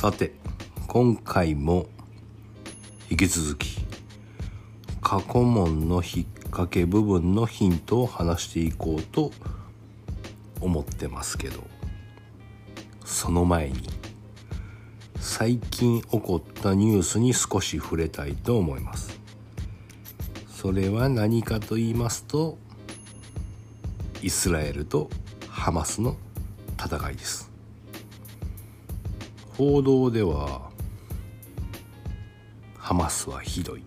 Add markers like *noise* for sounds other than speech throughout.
さて今回も引き続き過去問の引っ掛け部分のヒントを話していこうと思ってますけどその前に最近起こったニュースに少し触れたいと思います。それは何かと言いますとイスラエルとハマスの戦いです。報道ではハマスはひどい。っ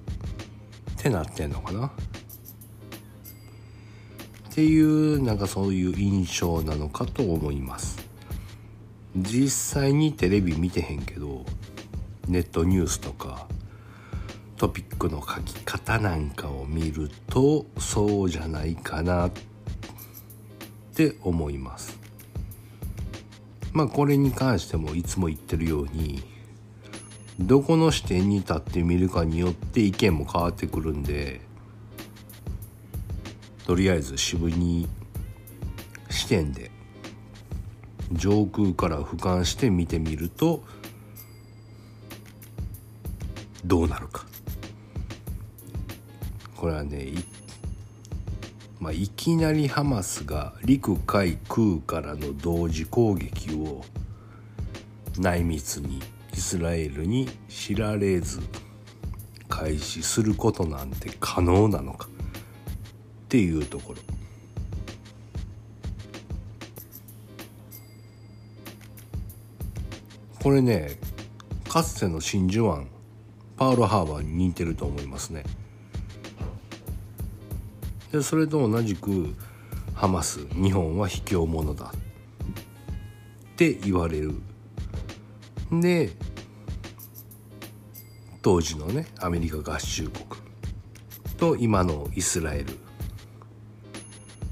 てなってんのかな。っていうなんかそういう印象なのかと思います。実際にテレビ見てへんけどネットニュースとかトピックの書き方なんかを見るとそうじゃないかなって思います。まあこれに関してもいつも言ってるようにどこの視点に立ってみるかによって意見も変わってくるんでとりあえず渋に視点で上空から俯瞰して見てみるとどうなるか。これはねい,、まあ、いきなりハマスが陸海空からの同時攻撃を内密にイスラエルに知られず開始することなんて可能なのかっていうところ。これねかつての真珠湾パールハーバーに似てると思いますね。でそれと同じくハマス日本は卑怯者だ。って言われる。で当時のねアメリカ合衆国。と今のイスラエル。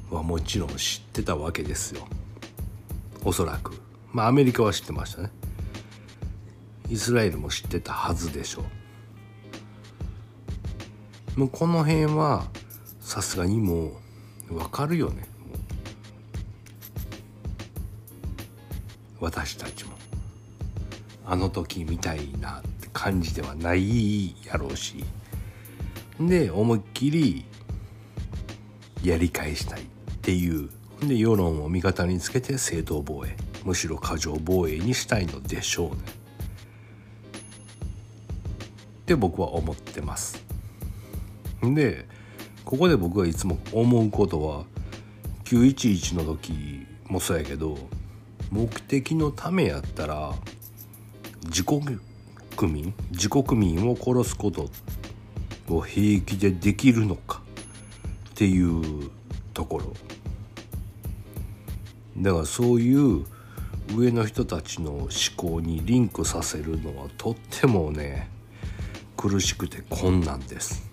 はもちろん知ってたわけですよ。おそらく。まあアメリカは知ってましたね。イスラエルも知ってたはずでしょう。もうこの辺はさすがにもう分かるよね。私たちも。あの時みたいなって感じではないやろうし。で思いっきりやり返したいっていう。で世論を味方につけて正当防衛。むしろ過剰防衛にしたいのでしょうね。って僕は思ってます。でここで僕がいつも思うことは911の時もそうやけど目的のためやったら自国民自国民を殺すことを平気でできるのかっていうところ。だからそういう上の人たちの思考にリンクさせるのはとってもね苦しくて困難です。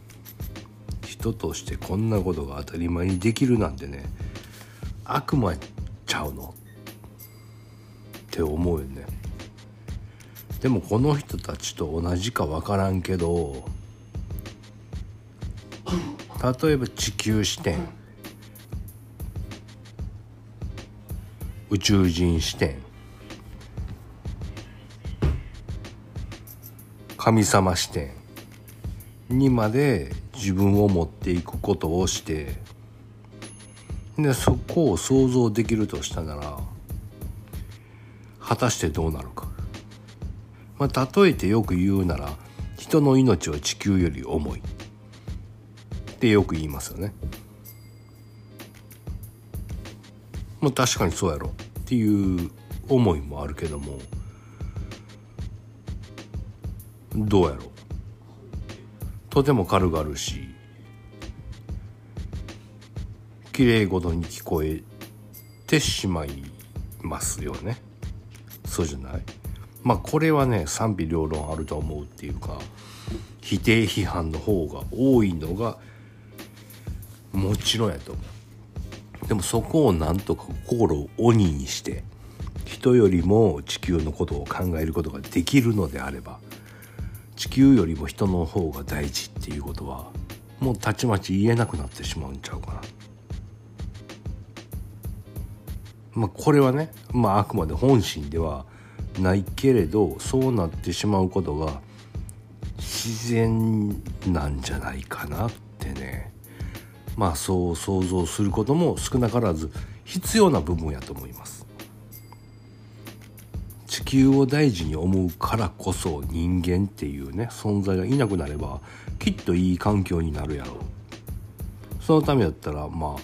人としてこんなことが当たり前にできるなんてね悪魔ちゃうの。って思うよね。でもこの人たちと同じか分からんけど例えば地球視点宇宙人視点神様視点にまで自分を持っていくことをしてでそこを想像できるとしたなら果たしてどうなるか、まあ、例えてよく言うなら人の命は地球より重い。ってよく言いますよね。まあ確かにそうやろ。っていう思いもあるけどもどうやろとても軽々しい。綺麗事に聞こえてしまいますよね。そうじゃない？まあこれはね賛否両論あると思うっていうか否定批判の方が多いのがもちろんやと思う。でもそこをなんとか心を鬼にして人よりも地球のことを考えることができるのであれば地球よりも人の方が大事っていうことはもうたちまち言えなくなってしまうんちゃうかな。まあこれはね、まあ、あくまで本心ではないけれどそうなってしまうことが自然なんじゃないかなってねまあそう想像することも少なからず必要な部分やと思います地球を大事に思うからこそ人間っていうね存在がいなくなればきっといい環境になるやろう。そのためやったらまあ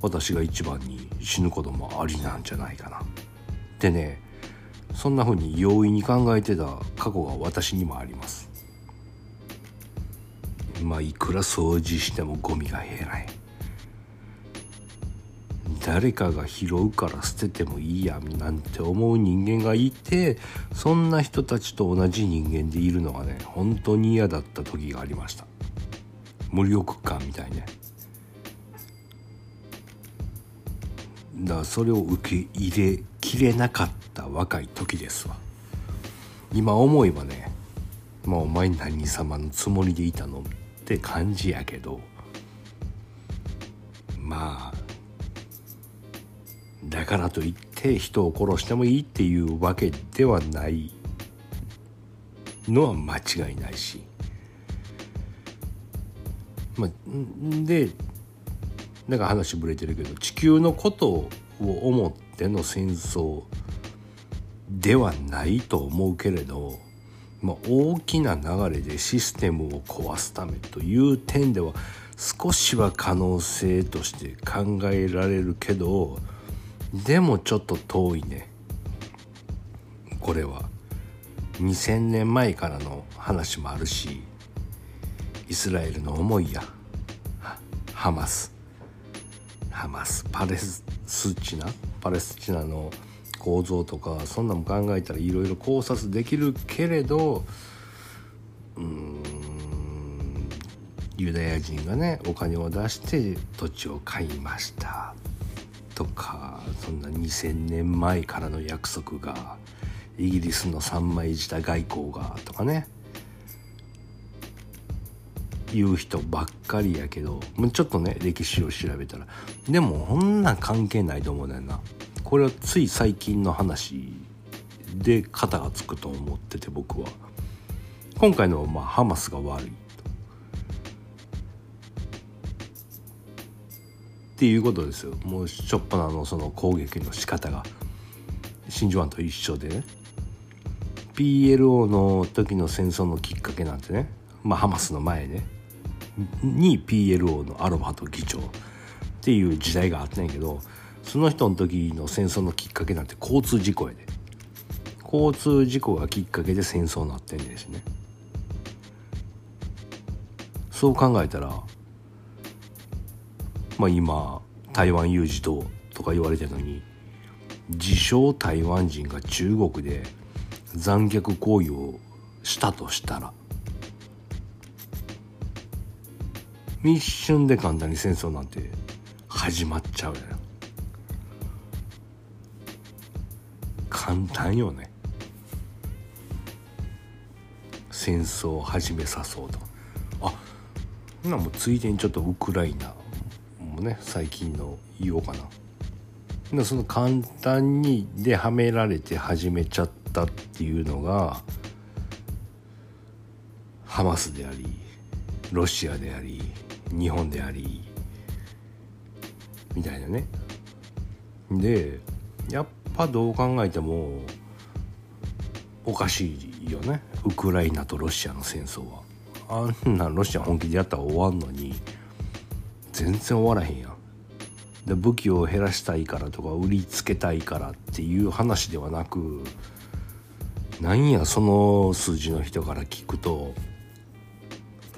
私が一番に死ぬこともありなんじゃないかな。ってねそんな風に容易に考えてた過去が私にもあります。まあいくら掃除してもゴミが減らへん。誰かが拾うから捨ててもいいやなんて思う人間がいてそんな人たちと同じ人間でいるのがね本当に嫌だった時がありました。無力感みたいね。だからそれを受け入れきれなかった若い時ですわ。今思えばねまあお前何様のつもりでいたのって感じやけどまあだからといって人を殺してもいいっていうわけではないのは間違いないし。まあでなんか話ぶれてるけど地球のことを思っての戦争ではないと思うけれど、まあ、大きな流れでシステムを壊すためという点では少しは可能性として考えられるけどでもちょっと遠いね。これは。2000年前からの話もあるしイスラエルの思いやハマス。ハマス。パレスチナ？パレスチナの構造とかそんなも考えたらいろいろ考察できるけれどうんユダヤ人がねお金を出して土地を買いました。とかそんな2,000年前からの約束がイギリスの三枚舌外交がとかね。言う人ばっかりやけどちょっとね歴史を調べたら。でもこんなん関係ないと思うねんな。これはつい最近の話で肩がつくと思ってて僕は。今回のまあハマスが悪い。っていうことですよ。もうしょっぱなのその攻撃の仕方が。真珠湾と一緒でね。PLO の時の戦争のきっかけなんてね。まあハマスの前ねに PLO のアロバート議長。っていう時代があったんやけど。その人の時の戦争のきっかけなんて交通事故やで。交通事故がきっかけで戦争になってんですね。そう考えたらまあ今台湾有事ととか言われてるのに自称台湾人が中国で残虐行為をしたとしたら一瞬で簡単に戦争なんて始まっちゃうよ簡単よね。戦争を始めさそうと。あなもうついでにちょっとウクライナもね最近の言おうかな。その簡単にではめられて始めちゃったっていうのがハマスでありロシアであり日本でありみたいなね。でやっぱどう考えてもおかしいよね。ウクライナとロシアの戦争は。あんなロシア本気でやったら終わんのに。全然終わらへんやん。で武器を減らしたいからとか売りつけたいからっていう話ではなくなんやその数字の人から聞くと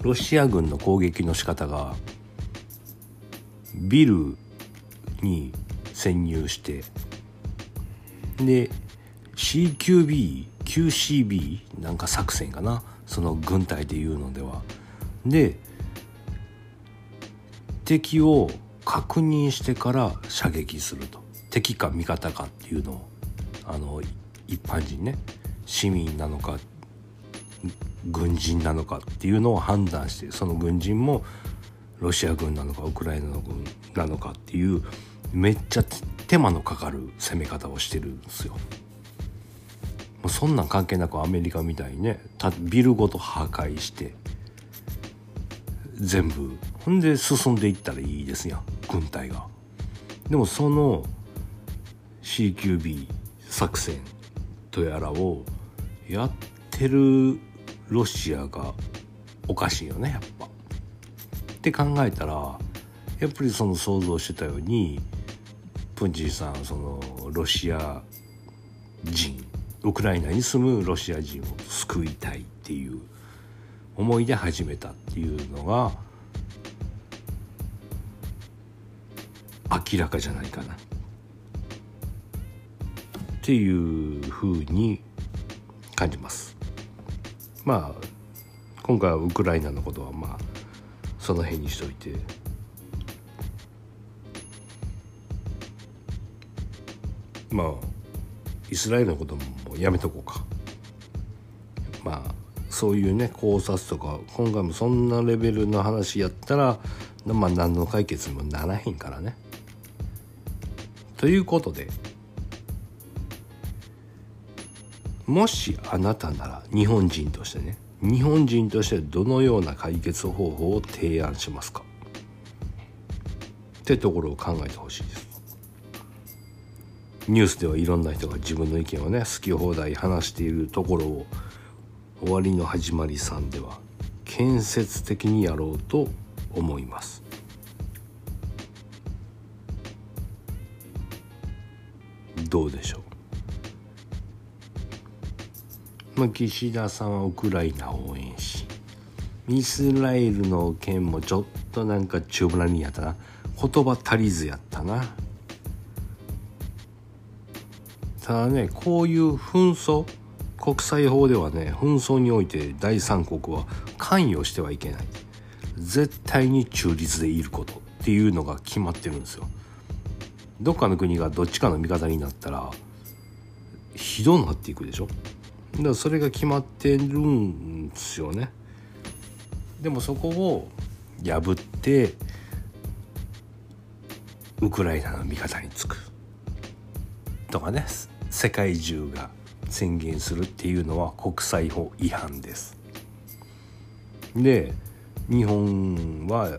ロシア軍の攻撃の仕方がビルに潜入してで CQB QCB なんか作戦かな。その軍隊でいうのでは。で敵を確認してから射撃すると敵か味方かっていうのをあの一般人ね市民なのか軍人なのかっていうのを判断してその軍人もロシア軍なのかウクライナの軍なのかっていうめっちゃ手間のかかる攻め方をしてるんですよ。もうそんなん関係なくアメリカみたいにねビルごと破壊して全部ほんで進んでいったらいいですやん軍隊が。でもその CQB 作戦とやらをやってるロシアがおかしいよねやっぱ。って考えたらやっぱりその想像してたようにプンチーさんそのロシア人ウクライナに住むロシア人を救いたいっていう思いで始めたっていうのが明らかじゃないかな。っていうふうに感じます。まあ今回はウクライナのことはまあその辺にしといて。まあイスラエルのこともやめとこうか。そういうね考察とか今回もそんなレベルの話やったらまあ何の解決にもならへんからね。ということでもしあなたなら日本人としてね日本人としてどのような解決方法を提案しますか？ってところを考えてほしいです。ニュースではいろんな人が自分の意見をね好き放題話しているところを終わりの始まりさんでは建設的にやろうと思います。どうでしょう、まあ、岸田さんはウクライナを応援しイスラエルの件もちょっとなんか中ぶらにやったな。言葉足りずやったな。ただねこういう紛争国際法ではね紛争において第三国は関与してはいけない。絶対に中立でいることっていうのが決まってるんですよ。どっかの国がどっちかの味方になったらひどなっていくでしょ。だからそれが決まってるんですよね。でもそこを破ってウクライナの味方につく。とかね世界中が。宣言するっていうのは国際法違反です。で日本は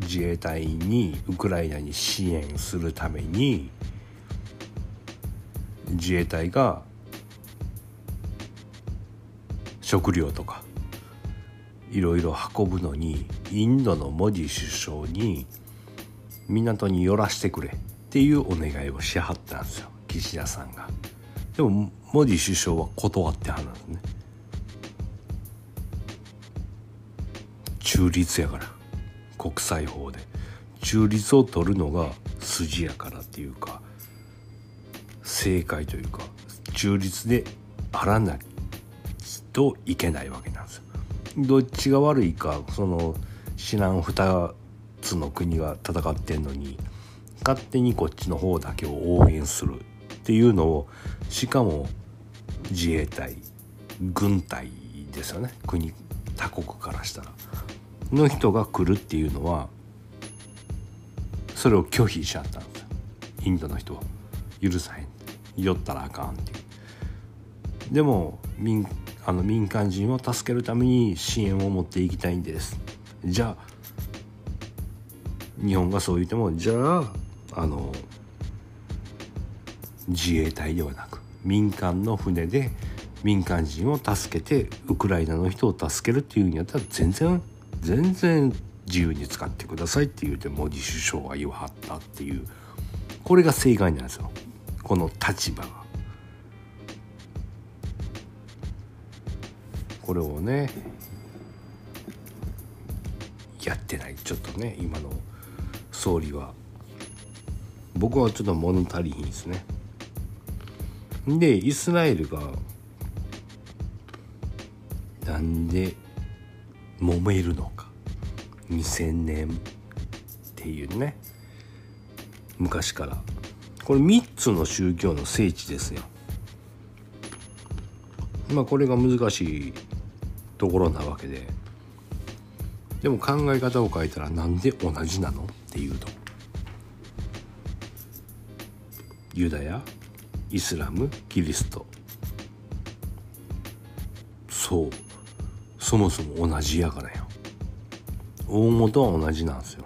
自衛隊にウクライナに支援するために自衛隊が食料とかいろいろ運ぶのにインドのモディ首相に港に寄らしてくれっていうお願いをしはったんですよ岸田さんが。でもモディ首相は断ってはるんですね。中立やから。国際法で。中立を取るのが筋やからっていうか正解というか中立であらないといけないわけなんですよ。どっちが悪いかその知らん2つの国が戦ってんのに勝手にこっちの方だけを応援するっていうのをしかも自衛隊軍隊ですよね。国他国からしたらの人が来るっていうのはそれを拒否しちゃったんですよインドの人は許さへん酔ったらあかんっていうでも民あの民間人を助けるために支援を持っていきたいんですじゃあ日本がそう言ってもじゃああの自衛隊ではなく民間の船で民間人を助けてウクライナの人を助けるっていうんやったら全然全然自由に使ってくださいって言うてモディ首相が言わはったっていうこれが正解なんですよこの立場が。これをねやってないちょっとね今の総理は僕はちょっと物足りひんですね。でイスラエルがなんで揉めるのか。2000年。っていうね。昔から。これ3つの宗教の聖地ですよ。まあこれが難しいところなわけで。でも考え方を変えたらなんで同じなの？っていうと。ユダヤ？イスラムキリスト。そう。そもそも同じやからよ。大元は同じなんですよ。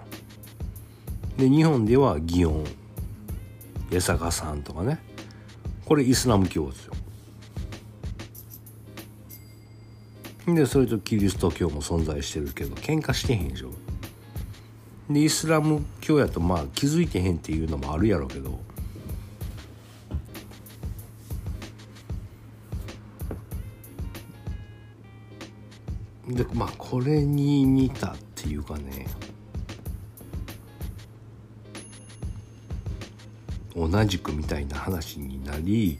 で日本では祇園。八坂さんとかね。これイスラム教ですよ。でそれとキリスト教も存在してるけど喧嘩してへんでしょ。でイスラム教やとまあ気づいてへんっていうのもあるやろうけどでまあこれに似たっていうかね。同じくみたいな話になり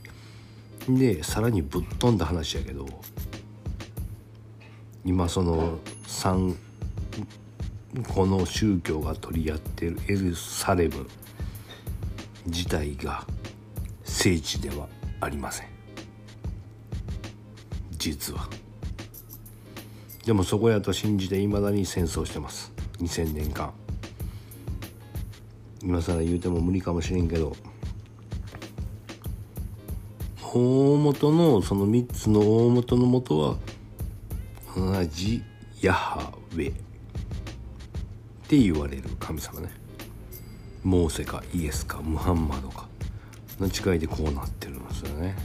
でさらにぶっ飛んだ話やけど今その3この宗教が取り合ってるエルサレム自体が聖地ではありません。実は。でもそこやと信じていまだに戦争してます。2000年間。今更言うても無理かもしれんけど。大元のその3つの大元の元は同じヤハウェ。って言われる神様ね。モーセかイエスかムハンマドか。の違いでこうなってるんですよね。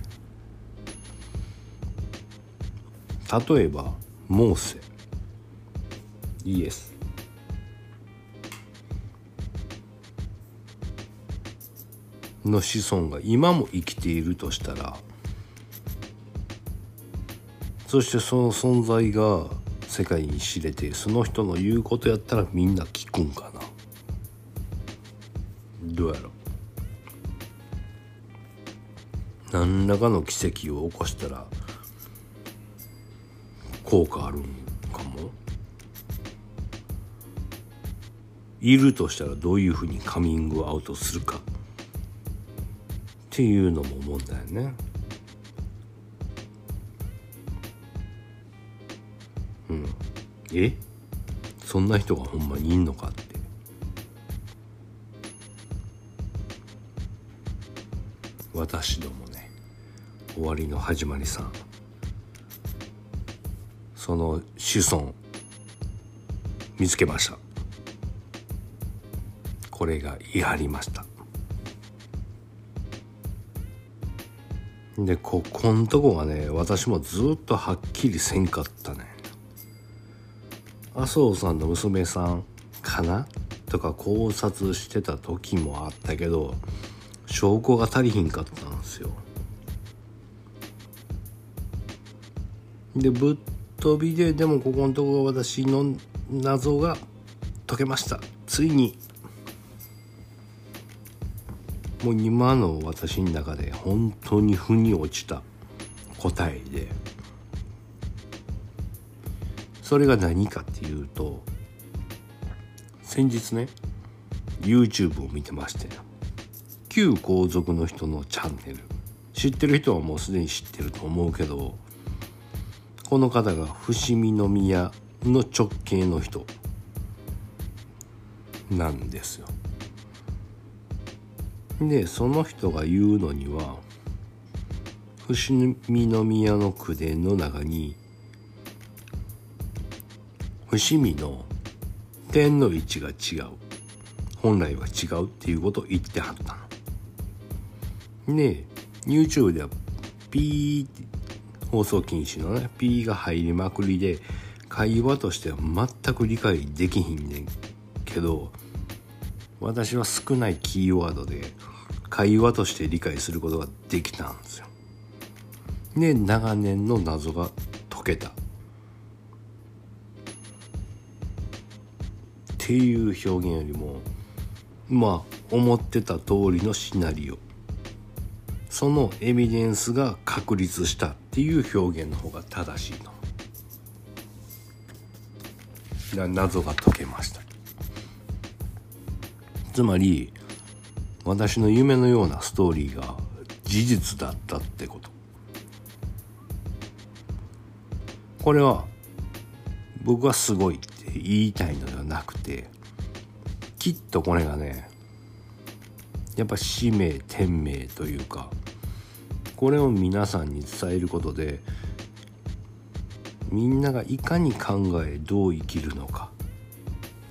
例えばモーセ。イエス。の子孫が今も生きているとしたらそしてその存在が世界に知れてその人の言うことやったらみんな聞くんかな。どうやろ。何らかの奇跡を起こしたら効果あるんかも。いるとしたらどういうふうにカミングアウトするか。っていうのも問題ね。うん。え？そんな人がほんまにいんのかって。私どもね。終わりの始まりさん。その子孫見つけました。これが言い張りました。でここんとこがね私もずっとはっきりせんかったね。麻生さんの娘さんかな？とか考察してた時もあったけど証拠が足りひんかったんですよ。でぶっ飛びででもここのところ私の謎が解けました。ついに。もう今の私の中で本当に腑に落ちた答えで。それが何かっていうと先日ね YouTube を見てまして旧皇族の人のチャンネル。知ってる人はもうすでに知ってると思うけどこの方が伏見宮の直系の人なんですよ。でその人が言うのには伏見宮の宮殿の中に伏見の点の位置が違う本来は違うっていうことを言ってはったの。で YouTube ではピーって放送禁止のねピーが入りまくりで会話としては全く理解できひんねんけど私は少ないキーワードで会話として理解することができたんですよ。で長年の謎が解けたっていう表現よりもまあ思ってた通りのシナリオそのエビデンスが確立したっていう表現の方が正しいと謎が解けました。つまり私の夢のようなストーリーが事実だったってこと。これは僕はすごいって言いたいのではなくてきっとこれがねやっぱ使命天命というかこれを皆さんに伝えることでみんながいかに考えどう生きるのか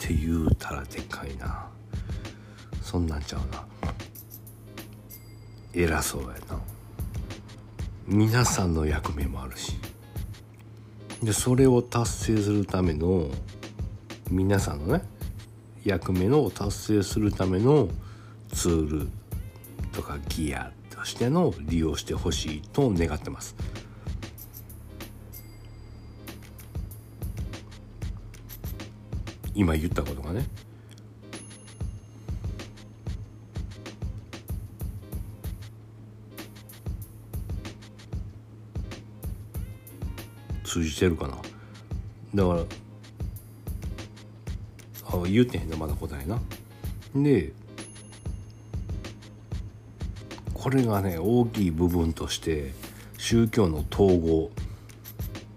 って言うたらでかいな。そんなんちゃうな。偉そうやな。皆さんの役目もあるし。でそれを達成するための皆さんのね役目の達成するためのツールとかギアとしての利用してほしいと願ってます。今言ったことがね。通じてるかな。だからあ言うてへんねまだ答えな。でこれがね大きい部分として宗教の統合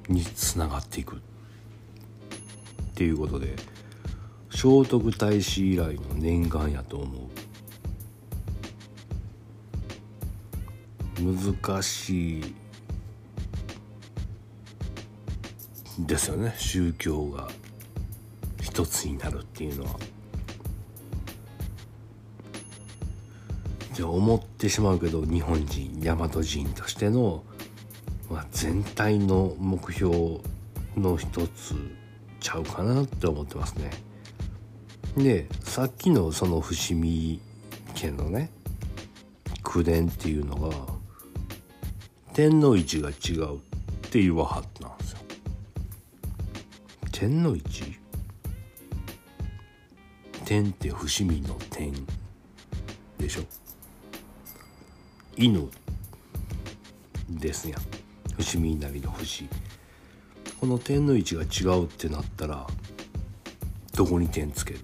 につながっていく。っていうことで聖徳太子以来の念願やと思う。難しいですよね。宗教が一つになるっていうのは。じゃ思ってしまうけど日本人大和人としての、まあ、全体の目標の一つちゃうかなって思ってますね。でさっきのその伏見家のね口伝っていうのが天の位置が違うって言わはったんですよ。天の位置？天って伏見の天でしょ犬ですやん。伏見稲荷の伏。この点の位置が違うってなったらどこに点つける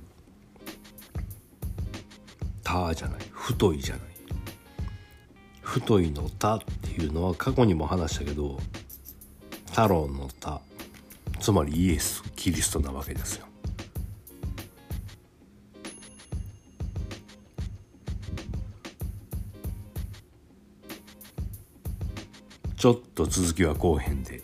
「た」じゃない。太いじゃない。太いの「た」っていうのは過去にも話したけど太郎の「た」つまりイエスキリストなわけですよ。ちょっと続きは後編で。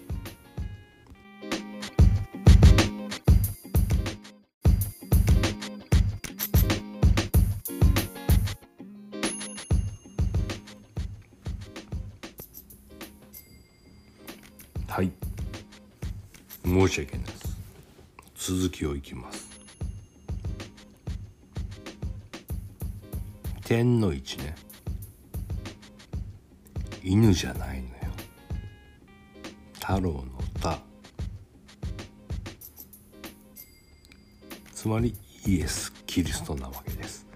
はい。申し訳ないです。続きをいきます。天の位置ね。犬じゃないの太郎の太つまりイエス・キリストなわけです。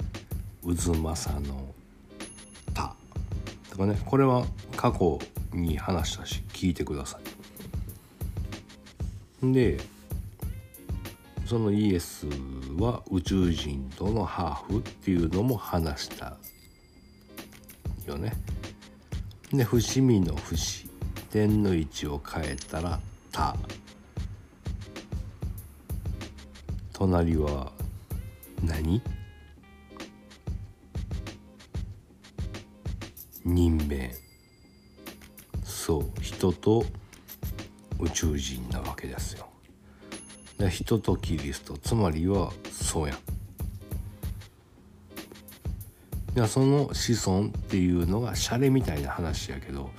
渦政の太とかねこれは過去に話したし聞いてください。でそのイエスは宇宙人とのハーフっていうのも話したよね。で伏見の伏。点の位置を変えたら「た」隣は何？人名そう人と宇宙人なわけですよ。で人とキリスト。つまりはそうや。んその子孫っていうのがシャレみたいな話やけど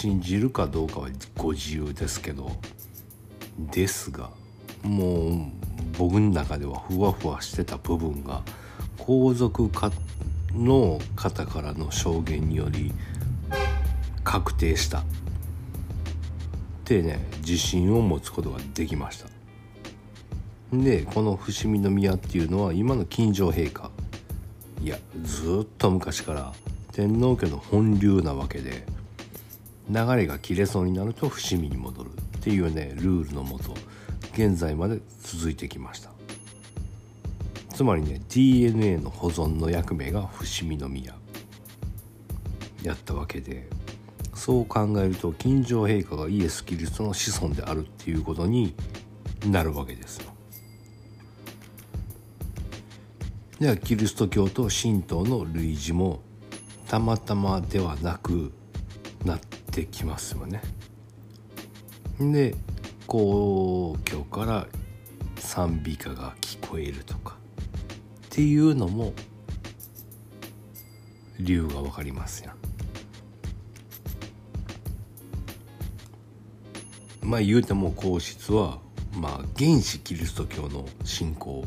信じるかどうかはご自由ですけどですがもう僕の中ではふわふわしてた部分が皇族かの方からの証言により確定した。ってね自信を持つことができました。でこの伏見宮っていうのは今の金城陛下。いやずっと昔から天皇家の本流なわけで流れが切れそうになると伏見に戻るっていうねルールのもと現在まで続いてきました。つまりね DNA の保存の役目が伏見宮。やったわけでそう考えると金城陛下がイエス・キリストの子孫であるっていうことになるわけですよ。ではキリスト教と神道の類似もたまたまではなくなってきますよね。で皇居から賛美歌が聞こえるとかっていうのも理由が分かりますやんまあ言うても皇室はまあ原始キリスト教の信仰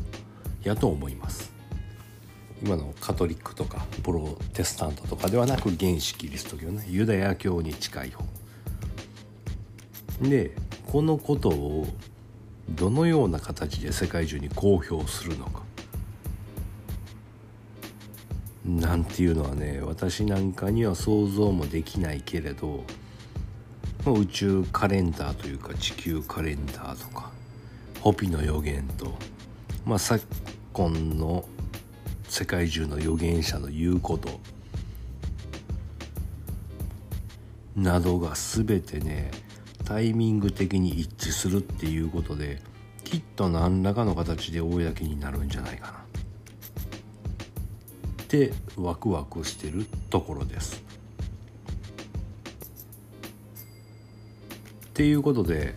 やと思います今のカトリックとかプロテスタントとかではなく原始キリスト教ね。ユダヤ教に近い方。でこのことをどのような形で世界中に公表するのか。なんていうのはね私なんかには想像もできないけれど、宇宙カレンダーというか地球カレンダーとかホピの予言と、まあ、昨今の世界中の預言者の言うことなどが全てねタイミング的に一致するっていうことできっと何らかの形で公になるんじゃないかなってワクワクしてるところです。っていうことで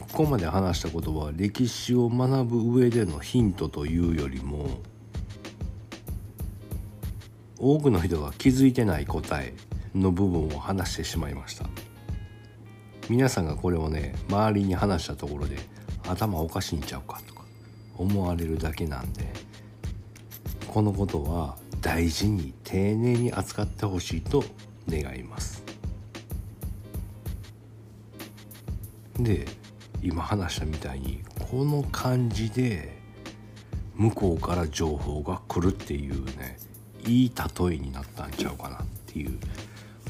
ここまで話したことは歴史を学ぶ上でのヒントというよりも多くの人が気づいてない答えの部分を話してしまいました。皆さんがこれをね周りに話したところで頭おかしいんちゃうかとか思われるだけなんでこのことは大事に丁寧に扱ってほしいと願います。で今話したみたいにこの感じで向こうから情報が来るっていうねいい例えになったんちゃうかなっていう。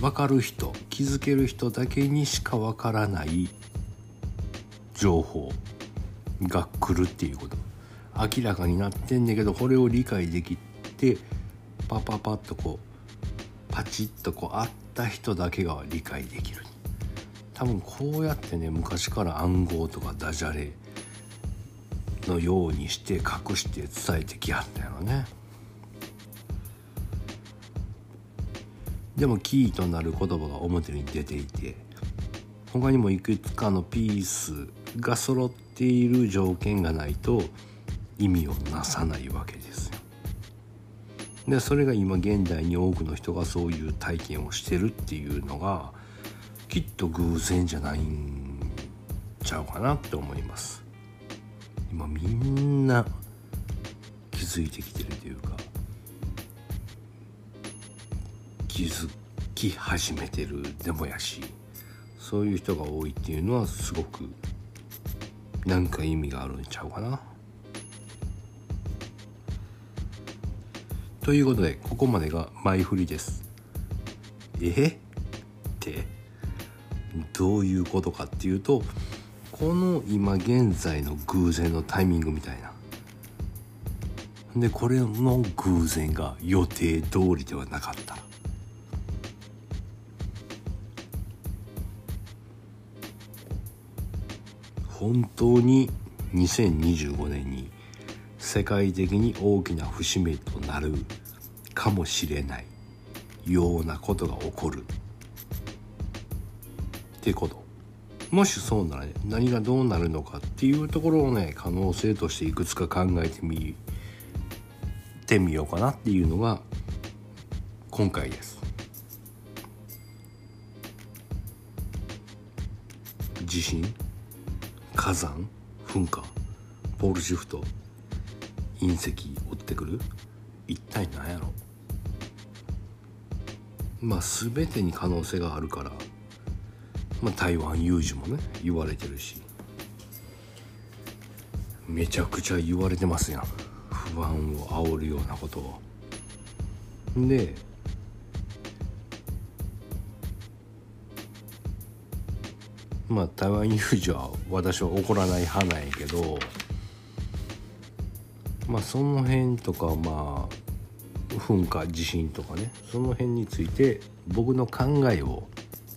分かる人気づける人だけにしか分からない情報が来るっていうこと。明らかになってんねんけどこれを理解できてパパパッとこうパチッとこうあった人だけが理解できる。多分こうやってね昔から暗号とかダジャレのようにして隠して伝えてきはったやろね。でもキーとなる言葉が表に出ていて他にもいくつかのピースが揃っている条件がないと意味をなさないわけですよ。でそれが今現代に多くの人がそういう体験をしてるっていうのがきっと偶然じゃないんちゃうかなって思います今みんな気づいてきてるというか気づき始めてるでもやしそういう人が多いっていうのはすごくなんか意味があるんちゃうかな。ということでここまでが前振りです。え？って？どういうことかっていうとこの今現在の偶然のタイミングみたいなでこれの偶然が予定通りではなかった本当に2025年に世界的に大きな節目となるかもしれないようなことが起こる。ってこと。もしそうならね何がどうなるのかっていうところをね可能性としていくつか考えてみてみようかなっていうのが今回です。地震？火山？噴火？ポールシフト？隕石？追ってくる？一体何やろ？まあ全てに可能性があるから。まあ、台湾有事もね言われてるし。めちゃくちゃ言われてますやん。不安を煽るようなことを。でまあ台湾有事は私は起こらない派なんやけどまあその辺とかまあ噴火地震とかねその辺について僕の考えを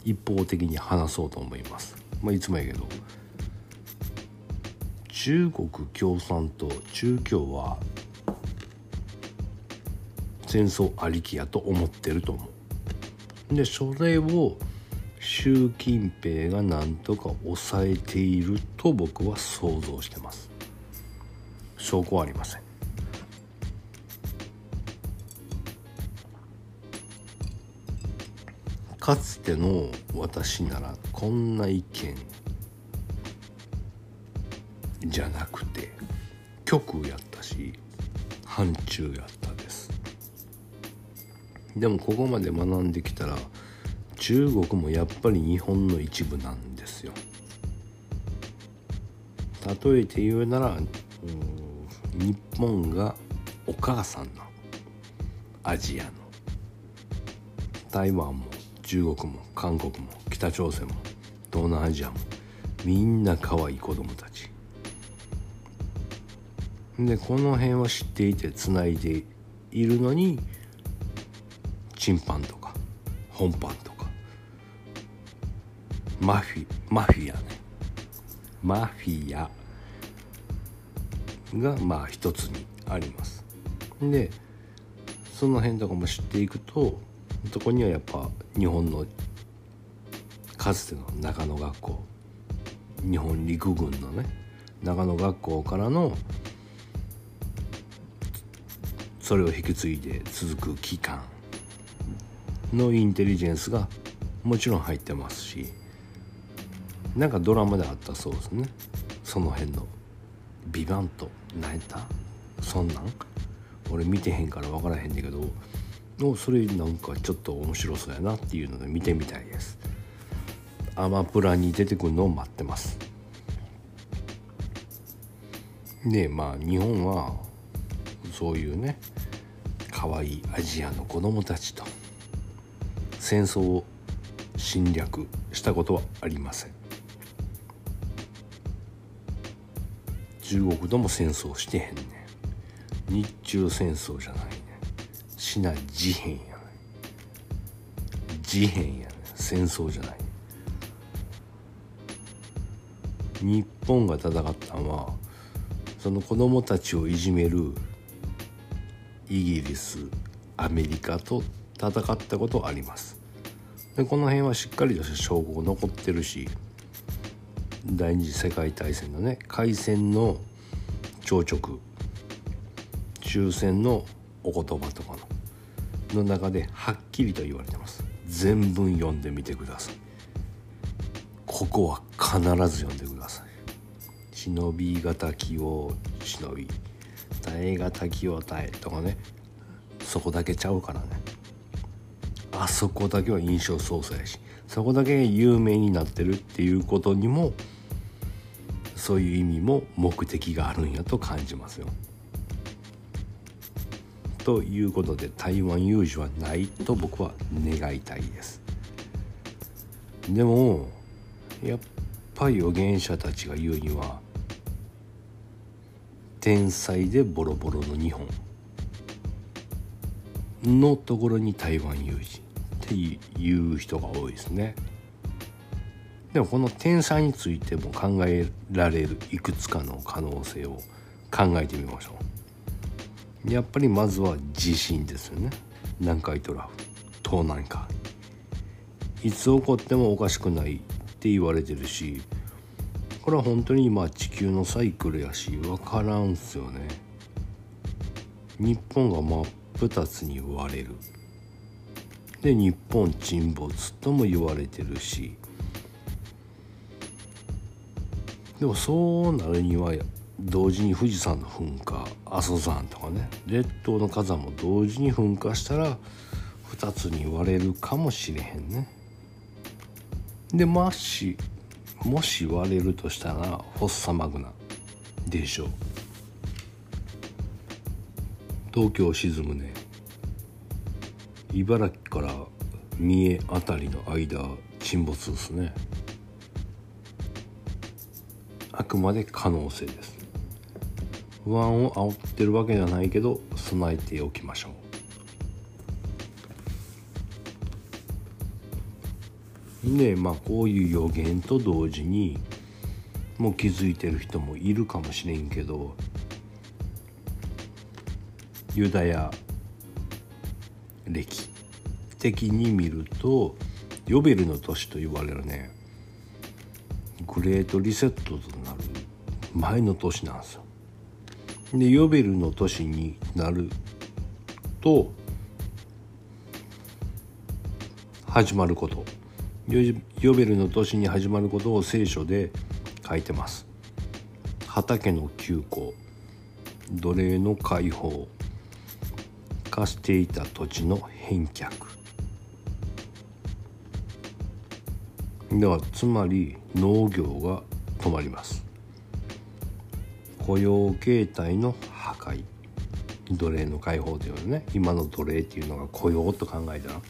一方的に話そうと思います。まあ、いつもやけど中国共産党中共は戦争ありきやと思ってると思う。でそれを習近平がなんとか抑えていると僕は想像してます。証拠はありません。かつての私ならこんな意見じゃなくて極右やったし反中やったです。でもここまで学んできたら中国もやっぱり日本の一部なんですよ。例えて言うなら日本がお母さんのアジアの。台湾も中国も韓国も北朝鮮も東南アジアもみんな可愛い子供たち。でこの辺は知っていてつないでいるのにチンパンとか本パンとか。マフィマフィアね。マフィアがまあ一つにあります。でその辺とかも知っていくとそこにはやっぱ日本のかつての長野学校。日本陸軍のね長野学校からのそれを引き継いで続く機関のインテリジェンスがもちろん入ってますし。なんかドラマであったそうですね。その辺の「ビバント。何やった。そんなん。俺見てへんから分からへんねんけど。おそれなんかちょっと面白そうやなっていうので見てみたいです。アマプラに出てくるのを待ってます。でまあ日本はそういうね可愛いアジアの子供たちと戦争を侵略したことはありません。中国とも戦争してへんねん。日中戦争じゃない。ねしな事変やね事変やね戦争じゃない。日本が戦ったのはその子供たちをいじめるイギリスアメリカと戦ったことありますでこの辺はしっかりとした証拠が残ってるし第二次世界大戦のね開戦の朝直終戦のお言葉とかのの中ではっきりと言われてます。全文読んでみてください。ここは必ず読んでください。忍び敵を忍び耐え敵を耐えとかねそこだけちゃうからね。あそこだけは印象操作やしそこだけ有名になってるっていうことにもそういう意味も目的があるんやと感じますよ。ということで台湾有事はないと僕は願いたいです。でもやっぱり預言者たちが言うには天才でボロボロの日本のところに台湾有事っていう人が多いですね。でもこの天才についても考えられるいくつかの可能性を考えてみましょう。やっぱりまずは地震ですよね。南海トラフ東南海いつ起こってもおかしくないって言われてるしこれは本当に今地球のサイクルやし分からんすよね。日本が真っ二つに割れる。で日本沈没とも言われてるしでもそうなるには同時に富士山の噴火阿蘇山とかね列島の火山も同時に噴火したら2つに割れるかもしれへんね。でもしもし割れるとしたらフォッサマグナでしょう。東京沈むね茨城から三重辺りの間沈没ですね。くまで可能性です。不安を煽ってるわけじゃないけど備えておきましょう。でまあこういう予言と同時にもう気づいてる人もいるかもしれんけどユダヤ歴的に見るとヨベルの年と言われるね。グレートリセットとなる前の年なんですよ。でヨベルの年になると始まることヨベルの年に始まることを聖書で書いてます。畑の休耕奴隷の解放化していた土地の返却ではつまり農業が止まります。雇用形態の破壊。奴隷の解放というのね。今の奴隷っていうのが雇用と考えたら。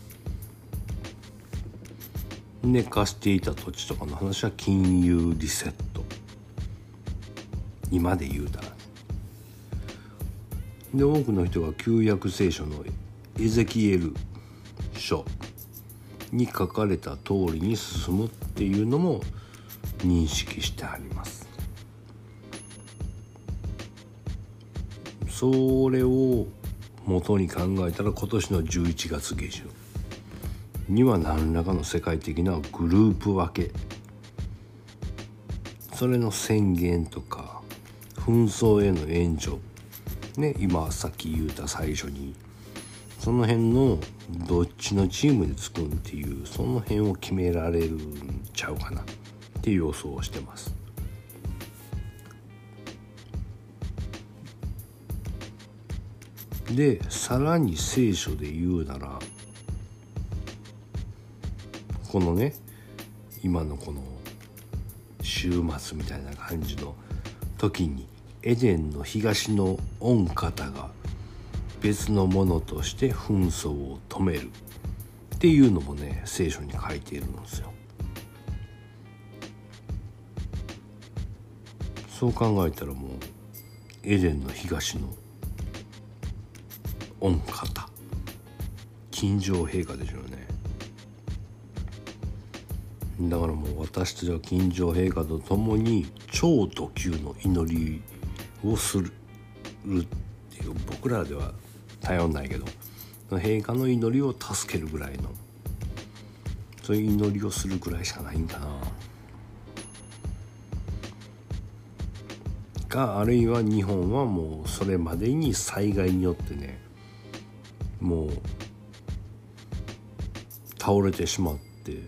寝かしていた土地とかの話は金融リセット。今で言うたらで多くの人が旧約聖書のエゼキエル書。に書かれた通りに進むっていうのも認識してあります。それを元に考えたら今年の11月下旬には何らかの世界的なグループ分け。それの宣言とか紛争への援助。ね今さっき言うた最初にその辺のどっちのチームでつくんっていうその辺を決められるんちゃうかなっていう予想をしてます。でさらに聖書で言うならこのね今のこの週末みたいな感じの時にエデンの東の御方が別のものとして紛争を止めるっていうのもね聖書に書いているんですよ。そう考えたらもうエデンの東の御方金城陛下でしょうねだからもう私たちは金城陛下と共に超特急の祈りをする *laughs* っていう僕らでは頼んないけど陛下の祈りを助けるぐらいのそういう祈りをするぐらいしかないんかな。かあるいは日本はもうそれまでに災害によってねもう倒れてしまって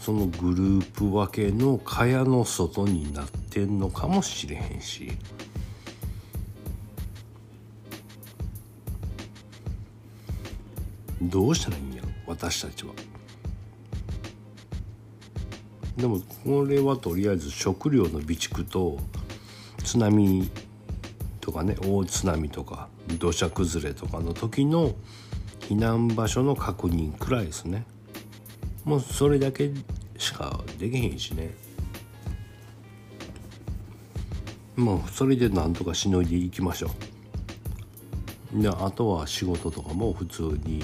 そのグループ分けの蚊帳の外になってんのかもしれへんし。どうしたらいいんやろ私たちは。でもこれはとりあえず食料の備蓄と津波とかね大津波とか土砂崩れとかの時の避難場所の確認くらいですね。もうそれだけしかできへんしね。もうそれでなんとかしのいでいきましょう。であとは仕事とかも普通に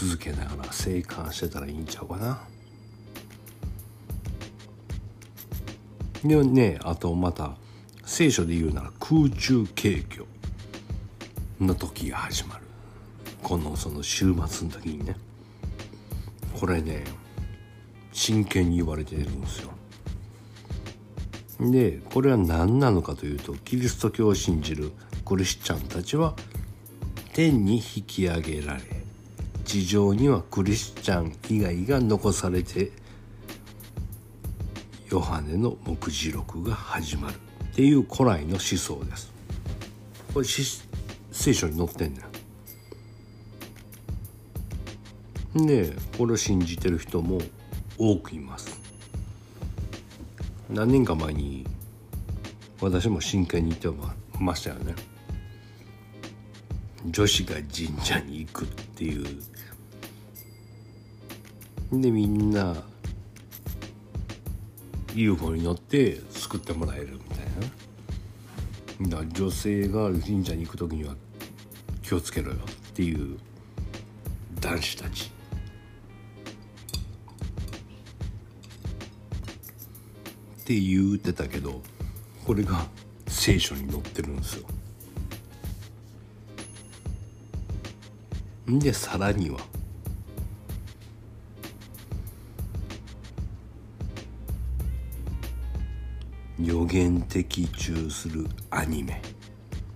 続けながら生還してたらいいんちゃうかな。でねあとまた聖書で言うなら空中景挙の時が始まる。このその週末の時にね。これね真剣に言われてるんですよ。でこれは何なのかというとキリスト教を信じるクリスチャンたちは天に引き上げられ地上にはクリスチャン以外が残されてヨハネの目次録が始まるっていう古来の思想です。これ聖書に載ってんねん。でこれを信じてる人も多くいます。何年か前に私も真剣に言ってましたよね。女子が神社に行くっていうでみんな UFO に乗って救ってもらえるみたいなだ女性が神社に行く時には気をつけろよっていう男子たちって言うてたけどこれが聖書に載ってるんですよ。でさらには予言的中するアニメ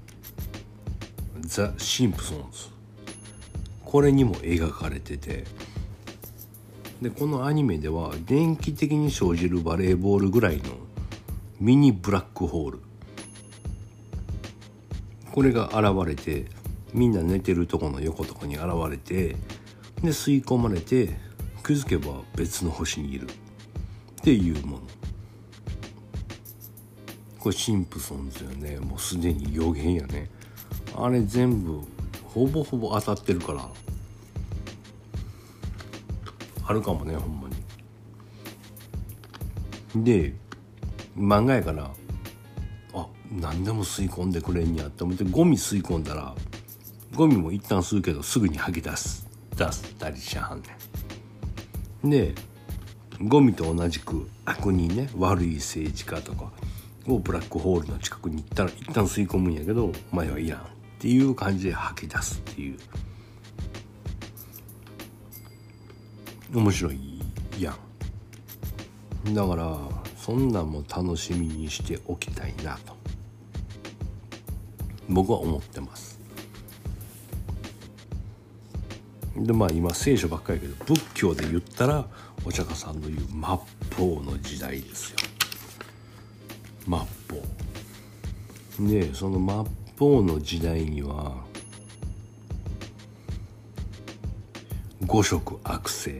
「ザ・シンプソンズ」これにも描かれてて。でこのアニメでは電気的に生じるバレーボールぐらいのミニブラックホール。これが現れてみんな寝てるとこの横とかに現れてで吸い込まれて気づけば別の星にいる。っていうもの。これシンプソンズよね。もうすでに予言やね。あれ全部ほぼほぼ当たってるから。あるかもねほんまに。で漫画やからあ何でも吸い込んでくれんやって思ってゴミ吸い込んだらゴミも一旦吸うけどすぐに吐き出す出したりしはんねん。でゴミと同じく悪人ね悪い政治家とか。をブラックホールの近くに行ったら一旦吸い込むんやけどお前はいらんっていう感じで吐き出すっていう。面白いやん。だからそんなんも楽しみにしておきたいなと。僕は思ってます。でまあ今聖書ばっかりやけど仏教で言ったらお釈迦さんの言う末法の時代ですよ。末法。でその末法の時代には五色悪性。っ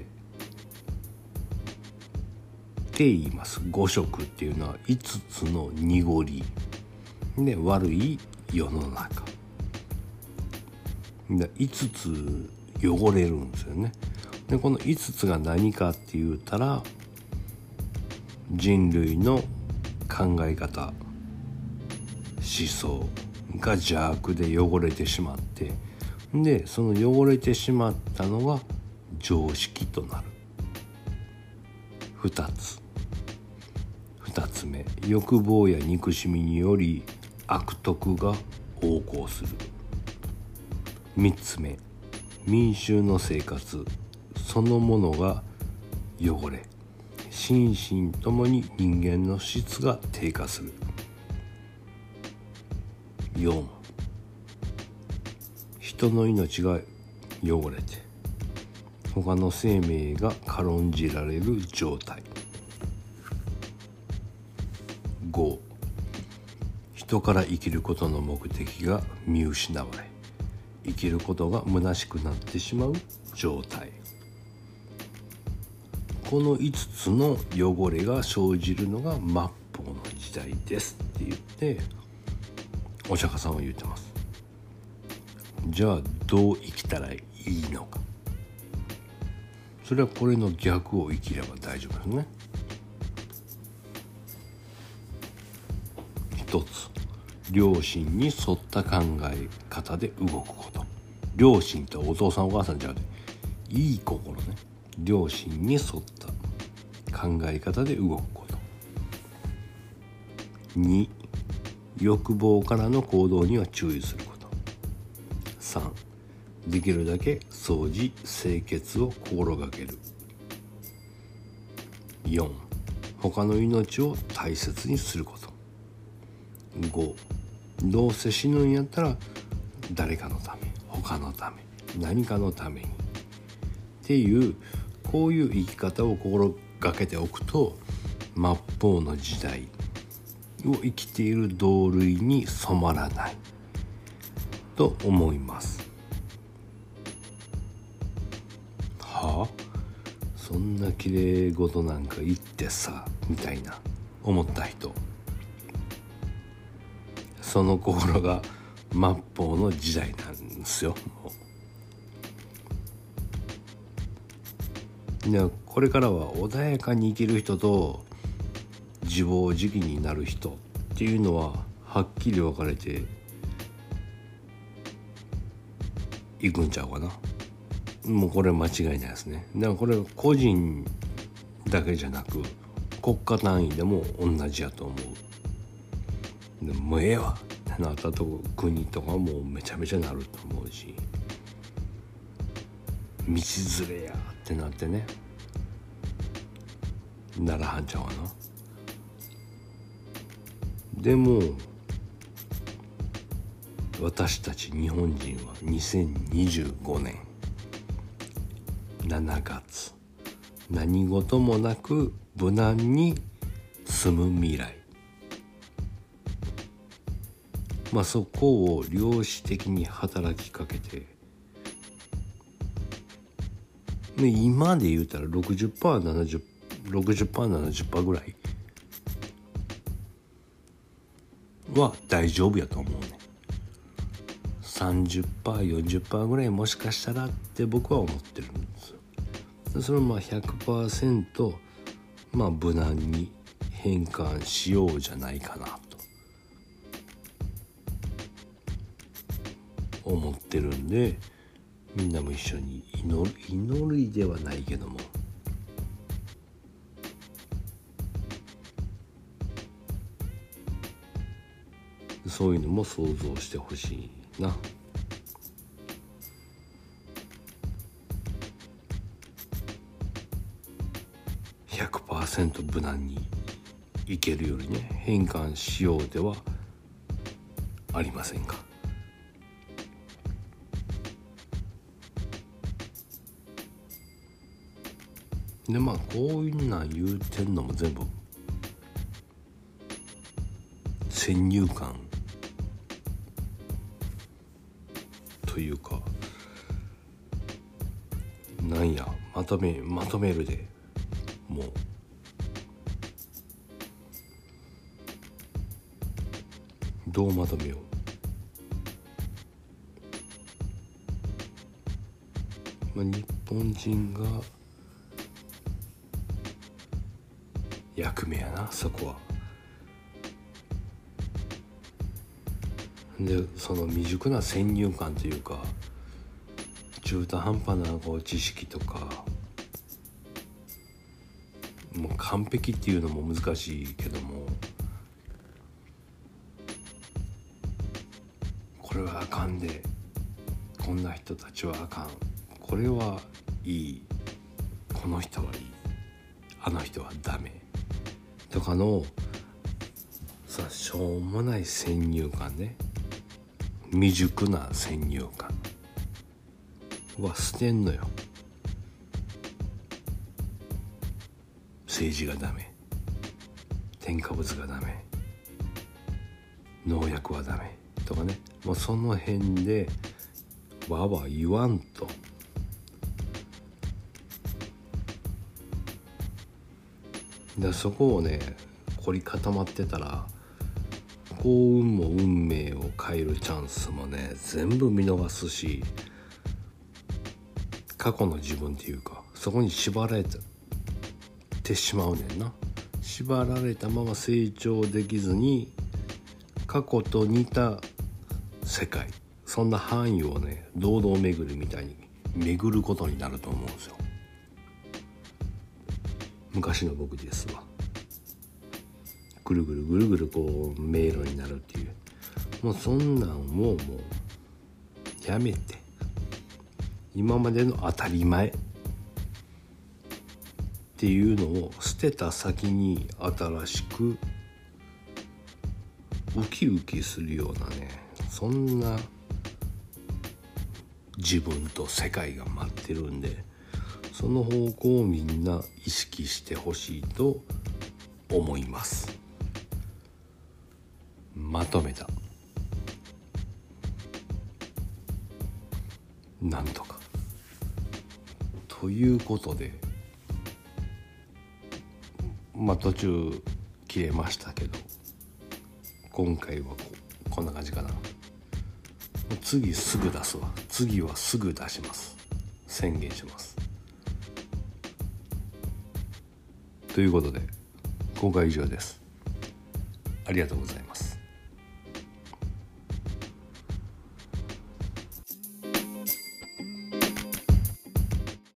て言います。五色っていうのは5つの濁り。で悪い世の中。5つ汚れるんですよね。でこの5つが何かって言ったら人類の考え方思想が邪悪で汚れてしまってでその汚れてしまったのが常識となる。2つ。2つ目。欲望や憎しみにより悪徳が横行する。3つ目。民衆の生活そのものが汚れ。心身ともに人間の質が低下する。4人の命が汚れて他の生命が軽んじられる状態。5人から生きることの目的が見失われ生きることが虚しくなってしまう状態。この5つの汚れが生じるのが末法の時代ですって言ってお釈迦さんは言ってます。じゃあどう生きたらいいのか。それはこれの逆を生きれば大丈夫ですね。一つ両親に沿った考え方で動くこと。両親とお父さんお母さんじゃなくていい心ね。両親に沿った考え方で動くこと。2欲望からの行動には注意すること。3できるだけ掃除清潔を心がける。4他の命を大切にすること。5どうせ死ぬんやったら誰かのため他のため何かのために。っていうこういう生き方を心がけておくと末法の時代を生きている同類に染まらない。と思います。はあ？そんな綺麗事なんか言ってさみたいな思った人。その心が末法の時代なんですよ。これからは穏やかに生きる人と自暴自棄になる人っていうのははっきり分かれていくんちゃうかな。もうこれ間違いないですね。だからこれ個人だけじゃなく国家単位でも同じやと思う。でもうええわってなったと国とかもめちゃめちゃなると思うし道連れや。ってなってね。ならはんちゃうかなでも私たち日本人は2025年7月何事もなく無難に住む未来。まあそこを量子的に働きかけて今で言うたら 60%70%60%70% ぐらいは大丈夫やと思うね。30%40% ぐらいもしかしたらって僕は思ってるんですよ。それをまあ100%まあ無難に変換しようじゃないかなと。思ってるんでみんなも一緒に祈る祈りではないけどもそういうのも想像してほしいな。100%無難にいけるよりね変換しようではありませんか。でまあこういうなん言うてんのも全部先入観。というかなんやまとめまとめるでもう。どうまとめよう、まあ、日本人が目やなそこは。でその未熟な先入観というか中途半端なこう知識とかもう完璧っていうのも難しいけどもこれはあかんでこんな人たちはあかん。これはいい。この人はいい。あの人はダメ。とかのさしょうもない先入観ね。未熟な先入観。は捨てんのよ。政治がダメ。添加物がダメ。農薬はダメ。とかね。もうその辺でわわ言わんと。でそこをね凝り固まってたら幸運も運命を変えるチャンスもね全部見逃すし過去の自分っていうかそこに縛られてしまうねんな。縛られたまま成長できずに過去と似た世界そんな範囲をね堂々巡るみたいに巡ることになると思うんですよ。昔の僕ですわ。ぐるぐるぐるぐるこう迷路になるっていう。もうそんなんをもうやめて。今までの当たり前。っていうのを捨てた先に新しくウキウキするようなね。そんな自分と世界が待ってるんで。その方向をみんな意識してほしいと思います。まとめた。なんとか。ということでまあ途中切れましたけど今回はここんな感じかな。次すぐ出すわ。次はすぐ出します。宣言します。ということで今回以上です。ありがとうございます。